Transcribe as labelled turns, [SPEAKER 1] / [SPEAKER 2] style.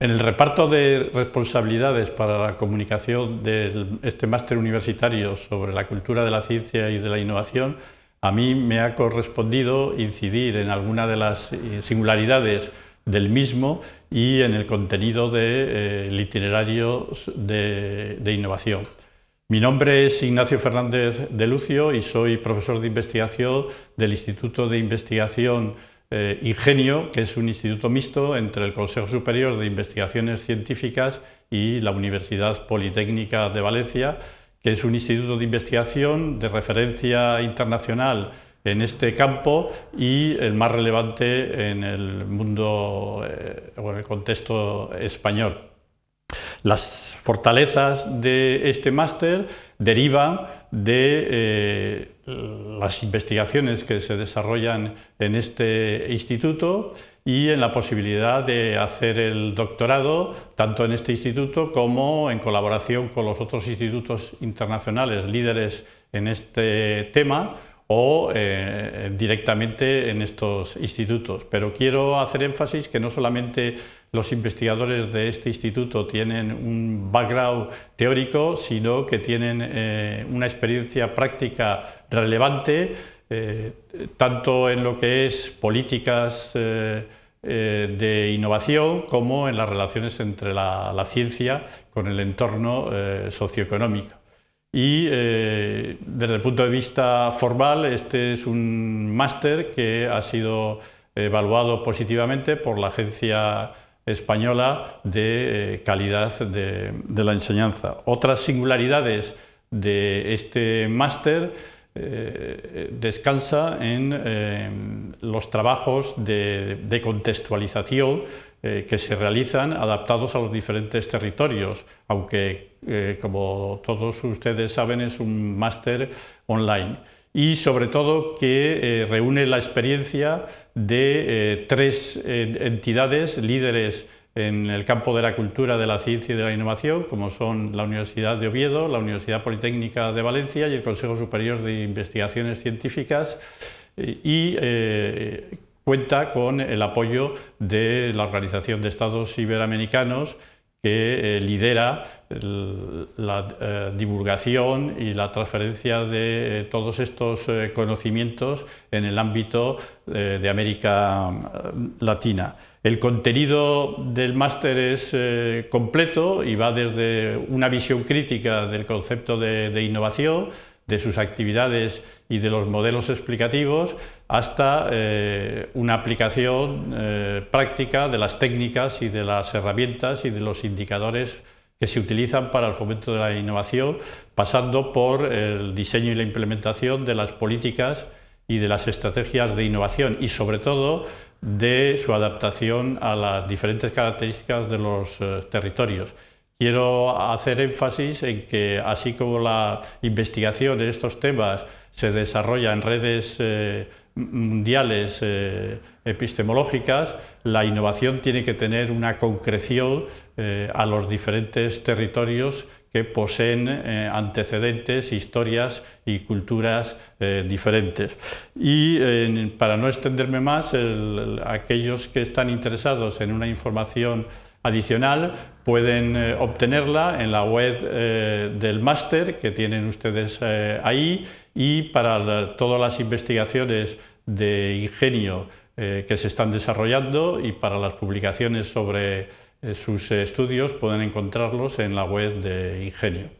[SPEAKER 1] En el reparto de responsabilidades para la comunicación de este máster universitario sobre la cultura de la ciencia y de la innovación, a mí me ha correspondido incidir en alguna de las eh, singularidades del mismo y en el contenido del de, eh, itinerario de, de innovación. Mi nombre es Ignacio Fernández de Lucio y soy profesor de investigación del Instituto de Investigación eh, Ingenio, que es un instituto mixto entre el Consejo Superior de Investigaciones Científicas y la Universidad Politécnica de Valencia, que es un instituto de investigación de referencia internacional en este campo y el más relevante en el mundo eh, o en el contexto español. Las fortalezas de este máster derivan de eh, las investigaciones que se desarrollan en este instituto y en la posibilidad de hacer el doctorado tanto en este instituto como en colaboración con los otros institutos internacionales líderes en este tema o eh, directamente en estos institutos. Pero quiero hacer énfasis que no solamente los investigadores de este instituto tienen un background teórico, sino que tienen eh, una experiencia práctica relevante, eh, tanto en lo que es políticas de innovación como en las relaciones entre la ciencia con el entorno socioeconómico. Y eh, desde el punto de vista formal, este es un máster que ha sido evaluado positivamente por la Agencia Española de eh, Calidad de, la Enseñanza. Otras singularidades de este máster eh, descansa en los trabajos de contextualización que se realizan adaptados a los diferentes territorios, aunque eh, como todos ustedes saben, es un máster online. Y sobre todo que eh, reúne la experiencia de eh, tres entidades líderes en el campo de la cultura, de la ciencia y de la innovación, como son la Universidad de Oviedo, la Universidad Politécnica de Valencia y el Consejo Superior de Investigaciones Científicas, y cuenta con el apoyo de la Organización de Estados Iberoamericanos que eh, lidera la eh, divulgación y la transferencia de eh, todos estos conocimientos en el ámbito de América Latina. El contenido del máster es completo y va desde una visión crítica del concepto de innovación, de sus actividades y de los modelos explicativos hasta eh, una aplicación eh, práctica de las técnicas y de las herramientas y de los indicadores que se utilizan para el fomento de la innovación, pasando por el diseño y la implementación de las políticas y de las estrategias de innovación y sobre todo de su adaptación a las diferentes características de los eh, territorios. Quiero hacer énfasis en que así como la investigación de estos temas se desarrolla en redes eh, mundiales eh, epistemológicas, la innovación tiene que tener una concreción eh, a los diferentes territorios que poseen antecedentes, historias y culturas diferentes. Y para no extenderme más, aquellos que están interesados en una información adicional pueden eh, obtenerla en la web eh, del máster que tienen ustedes eh, ahí y para todas las investigaciones de ingenio que se están desarrollando y para las publicaciones sobre sus estudios pueden encontrarlos en la web de Ingenio.